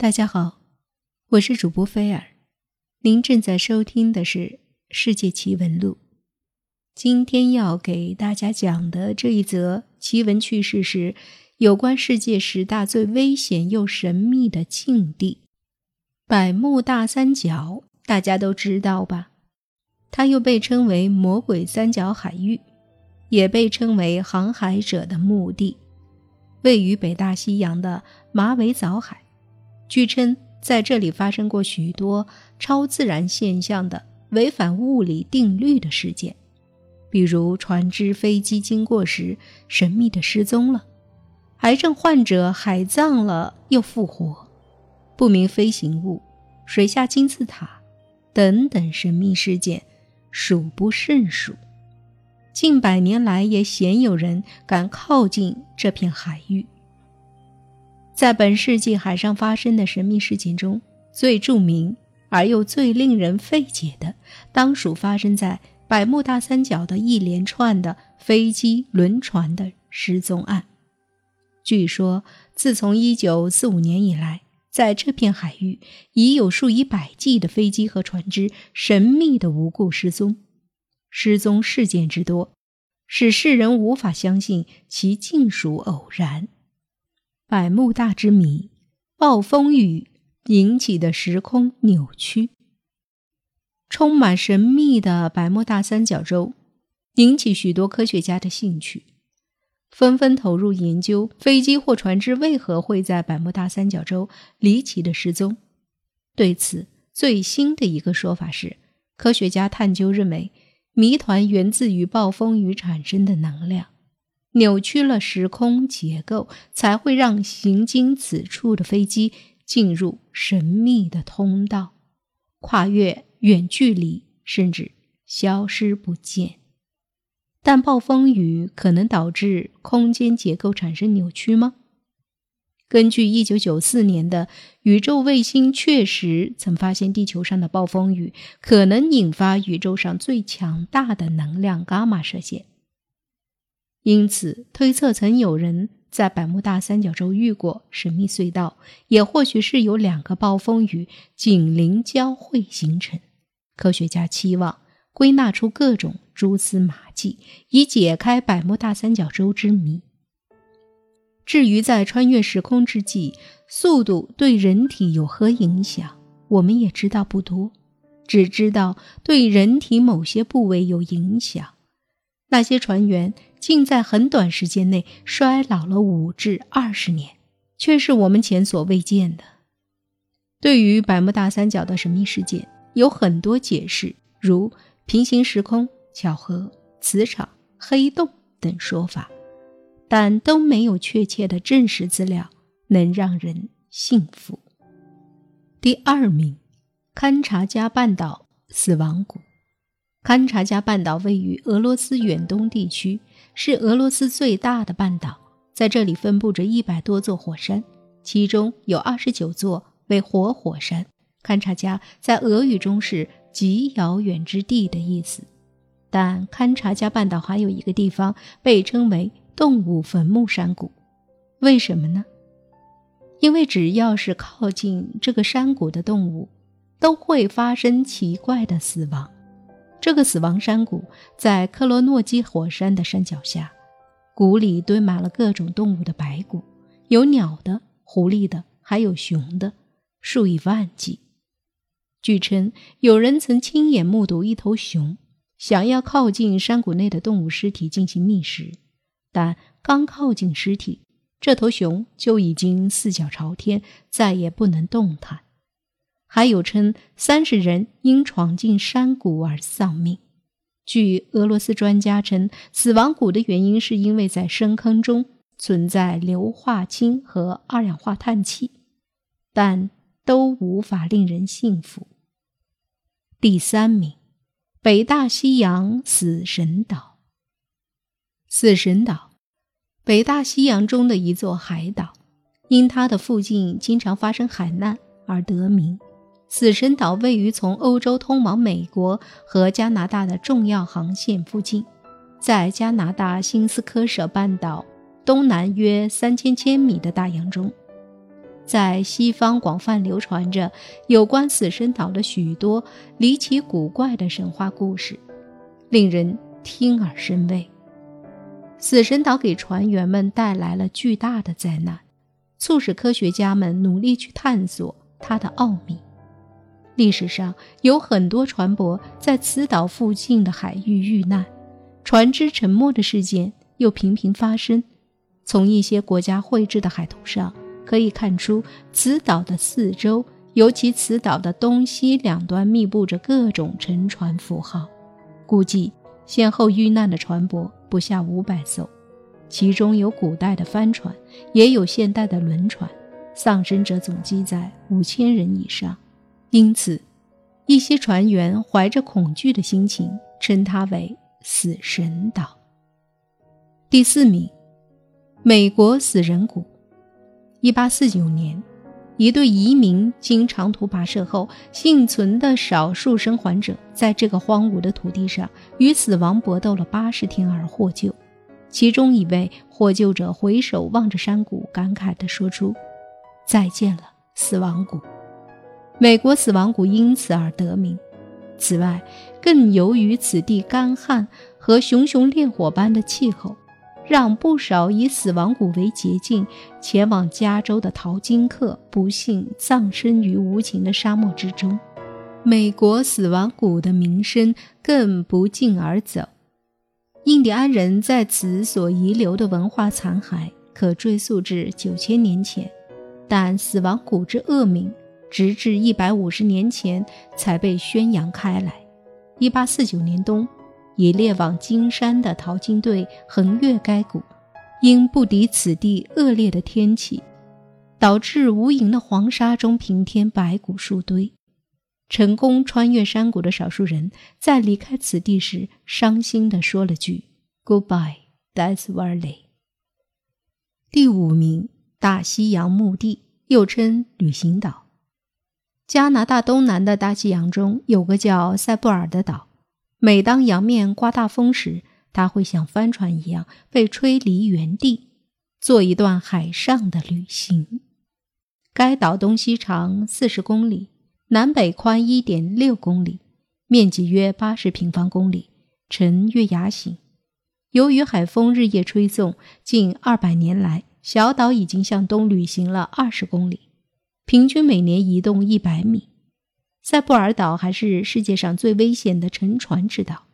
大家好，我是主播菲尔，您正在收听的是《世界奇闻录》。今天要给大家讲的这一则奇闻趣事是有关世界十大最危险又神秘的境地——百慕大三角。大家都知道吧？它又被称为“魔鬼三角海域”，也被称为航海者的墓地，位于北大西洋的马尾藻海。据称，在这里发生过许多超自然现象的违反物理定律的事件，比如船只、飞机经过时神秘的失踪了，癌症患者海葬了又复活，不明飞行物、水下金字塔等等神秘事件数不胜数。近百年来，也鲜有人敢靠近这片海域。在本世纪海上发生的神秘事件中，最著名而又最令人费解的，当属发生在百慕大三角的一连串的飞机、轮船的失踪案。据说，自从1945年以来，在这片海域已有数以百计的飞机和船只神秘的无故失踪，失踪事件之多，使世人无法相信其尽属偶然。百慕大之谜，暴风雨引起的时空扭曲。充满神秘的百慕大三角洲，引起许多科学家的兴趣，纷纷投入研究飞机或船只为何会在百慕大三角洲离奇的失踪。对此，最新的一个说法是，科学家探究认为，谜团源自于暴风雨产生的能量。扭曲了时空结构，才会让行经此处的飞机进入神秘的通道，跨越远距离，甚至消失不见。但暴风雨可能导致空间结构产生扭曲吗？根据1994年的宇宙卫星，确实曾发现地球上的暴风雨可能引发宇宙上最强大的能量伽马射线。因此，推测曾有人在百慕大三角洲遇过神秘隧道，也或许是有两个暴风雨紧邻交汇形成。科学家期望归纳出各种蛛丝马迹，以解开百慕大三角洲之谜。至于在穿越时空之际，速度对人体有何影响，我们也知道不多，只知道对人体某些部位有影响。那些船员。竟在很短时间内衰老了五至二十年，却是我们前所未见的。对于百慕大三角的神秘事件，有很多解释，如平行时空、巧合、磁场、黑洞等说法，但都没有确切的证实资料能让人信服。第二名，堪察加半岛死亡谷。堪察加半岛位于俄罗斯远东地区。是俄罗斯最大的半岛，在这里分布着一百多座火山，其中有二十九座为活火山。勘察加在俄语中是极遥远之地的意思，但勘察加半岛还有一个地方被称为动物坟墓山谷，为什么呢？因为只要是靠近这个山谷的动物，都会发生奇怪的死亡。这个死亡山谷在克罗诺基火山的山脚下，谷里堆满了各种动物的白骨，有鸟的、狐狸的，还有熊的，数以万计。据称，有人曾亲眼目睹一头熊想要靠近山谷内的动物尸体进行觅食，但刚靠近尸体，这头熊就已经四脚朝天，再也不能动弹。还有称三十人因闯进山谷而丧命。据俄罗斯专家称，死亡谷的原因是因为在深坑中存在硫化氢和二氧化碳气，但都无法令人信服。第三名，北大西洋死神岛。死神岛，北大西洋中的一座海岛，因它的附近经常发生海难而得名。死神岛位于从欧洲通往美国和加拿大的重要航线附近，在加拿大新斯科舍半岛东南约三千千米的大洋中。在西方广泛流传着有关死神岛的许多离奇古怪的神话故事，令人听而生畏。死神岛给船员们带来了巨大的灾难，促使科学家们努力去探索它的奥秘。历史上有很多船舶在此岛附近的海域遇难，船只沉没的事件又频频发生。从一些国家绘制的海图上。可以看出，此岛的四周，尤其此岛的东西两端，密布着各种沉船符号。估计先后遇难的船舶不下五百艘，其中有古代的帆船，也有现代的轮船，丧生者总计在五千人以上。因此，一些船员怀着恐惧的心情，称它为“死神岛”。第四名，美国死人谷。一八四九年，一对移民经长途跋涉后，幸存的少数生还者在这个荒芜的土地上与死亡搏斗了八十天而获救。其中一位获救者回首望着山谷，感慨地说出：“再见了，死亡谷。”美国死亡谷因此而得名。此外，更由于此地干旱和熊熊烈火般的气候。让不少以死亡谷为捷径前往加州的淘金客不幸葬身于无情的沙漠之中，美国死亡谷的名声更不胫而走。印第安人在此所遗留的文化残骸可追溯至九千年前，但死亡谷之恶名直至一百五十年前才被宣扬开来。一八四九年冬。以猎往金山的淘金队横越该谷，因不敌此地恶劣的天气，导致无垠的黄沙中平添白骨数堆。成功穿越山谷的少数人在离开此地时，伤心地说了句 “Goodbye, Death Valley”。第五名，大西洋墓地，又称旅行岛。加拿大东南的大西洋中有个叫塞布尔的岛。每当洋面刮大风时，它会像帆船一样被吹离原地，做一段海上的旅行。该岛东西长四十公里，南北宽一点六公里，面积约八十平方公里，呈月牙形。由于海风日夜吹送，近二百年来，小岛已经向东旅行了二十公里，平均每年移动一百米。塞布尔岛还是世界上最危险的沉船之岛，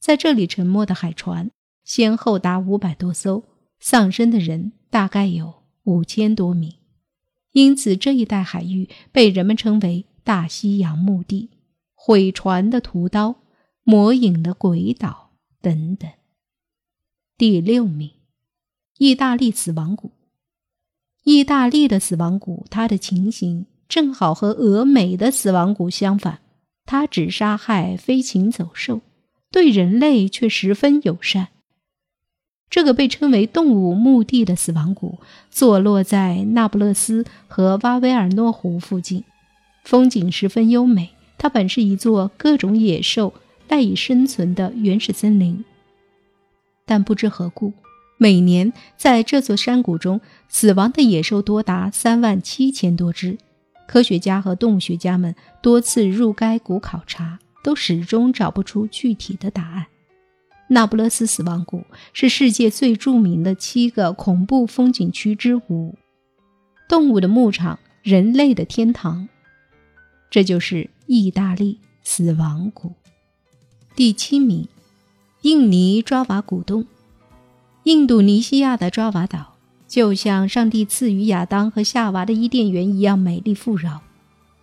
在这里沉没的海船先后达五百多艘，丧生的人大概有五千多名，因此这一带海域被人们称为“大西洋墓地”、“毁船的屠刀”、“魔影的鬼岛”等等。第六名，意大利死亡谷。意大利的死亡谷，它的情形。正好和俄美的死亡谷相反，它只杀害飞禽走兽，对人类却十分友善。这个被称为动物墓地的死亡谷，坐落在那不勒斯和瓦维尔诺湖附近，风景十分优美。它本是一座各种野兽赖以生存的原始森林，但不知何故，每年在这座山谷中死亡的野兽多达三万七千多只。科学家和动物学家们多次入该谷考察，都始终找不出具体的答案。那不勒斯死亡谷是世界最著名的七个恐怖风景区之五，动物的牧场，人类的天堂。这就是意大利死亡谷。第七名，印尼爪哇古洞，印度尼西亚的爪哇岛。就像上帝赐予亚当和夏娃的伊甸园一样美丽富饶。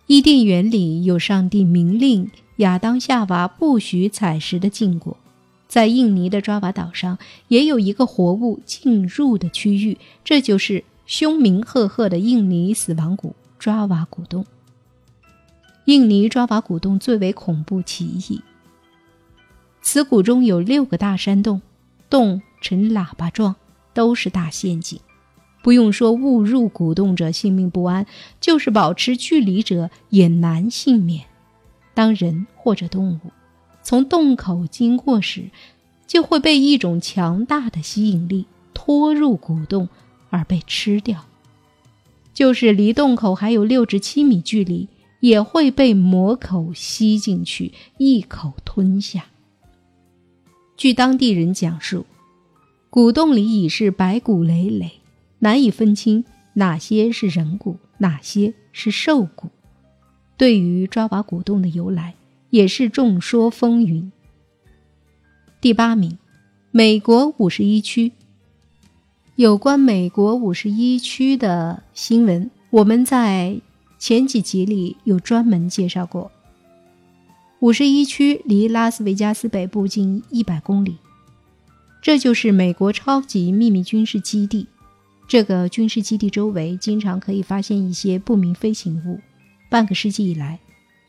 伊甸园里有上帝明令亚当、夏娃不许采食的禁果。在印尼的爪哇岛上，也有一个活物进入的区域，这就是凶名赫赫的印尼死亡谷——爪哇古洞。印尼爪哇古洞最为恐怖奇异。此谷中有六个大山洞，洞呈喇叭状，都是大陷阱。不用说，误入古洞者性命不安，就是保持距离者也难幸免。当人或者动物从洞口经过时，就会被一种强大的吸引力拖入古洞而被吃掉。就是离洞口还有六至七米距离，也会被魔口吸进去，一口吞下。据当地人讲述，古洞里已是白骨累累，难以分清哪些是人骨，哪些是兽骨。对于抓把古洞的由来，也是众说纷纭。第八名，美国五十一区。有关美国五十一区的新闻，我们在前几集里有专门介绍过。五十一区离拉斯维加斯北部近一百公里，这就是美国超级秘密军事基地。这个军事基地周围经常可以发现一些不明飞行物。半个世纪以来，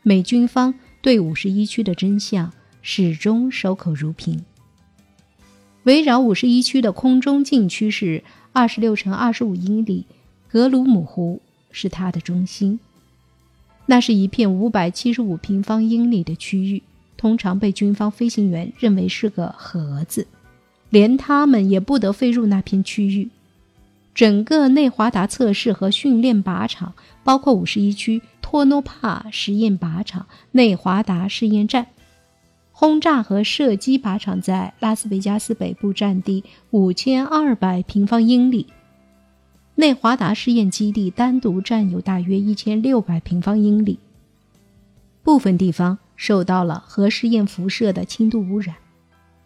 美军方对五十一区的真相始终守口如瓶。围绕五十一区的空中禁区是二十六乘二十五英里，格鲁姆湖是它的中心。那是一片五百七十五平方英里的区域，通常被军方飞行员认为是个盒子，连他们也不得飞入那片区域。整个内华达测试和训练靶场，包括五十一区托诺帕实验靶场、内华达试验站、轰炸和射击靶场，在拉斯维加斯北部，占地五千二百平方英里。内华达试验基地单独占有大约一千六百平方英里，部分地方受到了核试验辐射的轻度污染。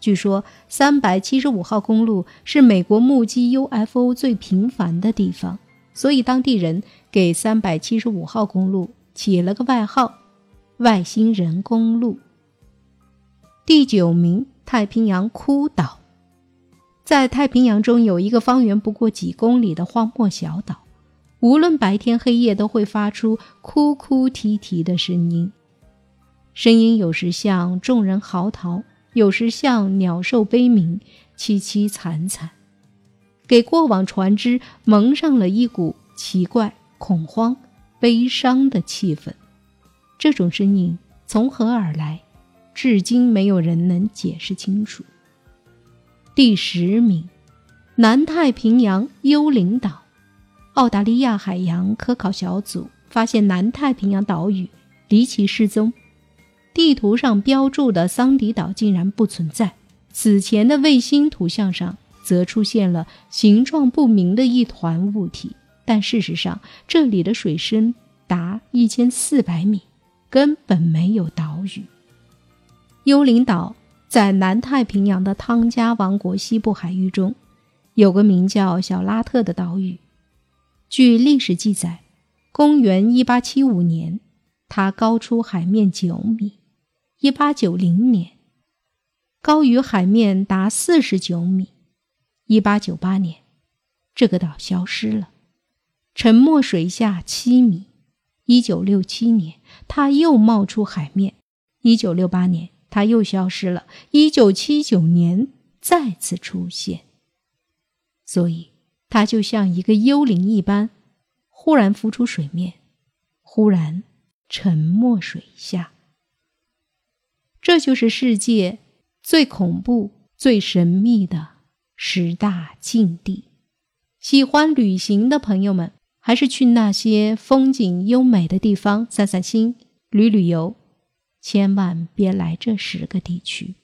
据说，三百七十五号公路是美国目击 UFO 最频繁的地方，所以当地人给三百七十五号公路起了个外号“外星人公路”。第九名，太平洋枯岛，在太平洋中有一个方圆不过几公里的荒漠小岛，无论白天黑夜都会发出哭哭啼啼的声音，声音有时像众人嚎啕。有时像鸟兽悲鸣，凄凄惨惨，给过往船只蒙上了一股奇怪、恐慌、悲伤的气氛。这种声音从何而来，至今没有人能解释清楚。第十名，南太平洋幽灵岛，澳大利亚海洋科考小组发现南太平洋岛屿离奇失踪。地图上标注的桑迪岛竟然不存在，此前的卫星图像上则出现了形状不明的一团物体，但事实上这里的水深达一千四百米，根本没有岛屿。幽灵岛在南太平洋的汤加王国西部海域中，有个名叫小拉特的岛屿。据历史记载，公元一八七五年，它高出海面九米。一八九零年，高于海面达四十九米。一八九八年，这个岛消失了，沉没水下七米。一九六七年，它又冒出海面。一九六八年，它又消失了。一九七九年再次出现。所以，它就像一个幽灵一般，忽然浮出水面，忽然沉没水下。这就是世界最恐怖、最神秘的十大禁地。喜欢旅行的朋友们，还是去那些风景优美的地方散散心、旅旅游，千万别来这十个地区。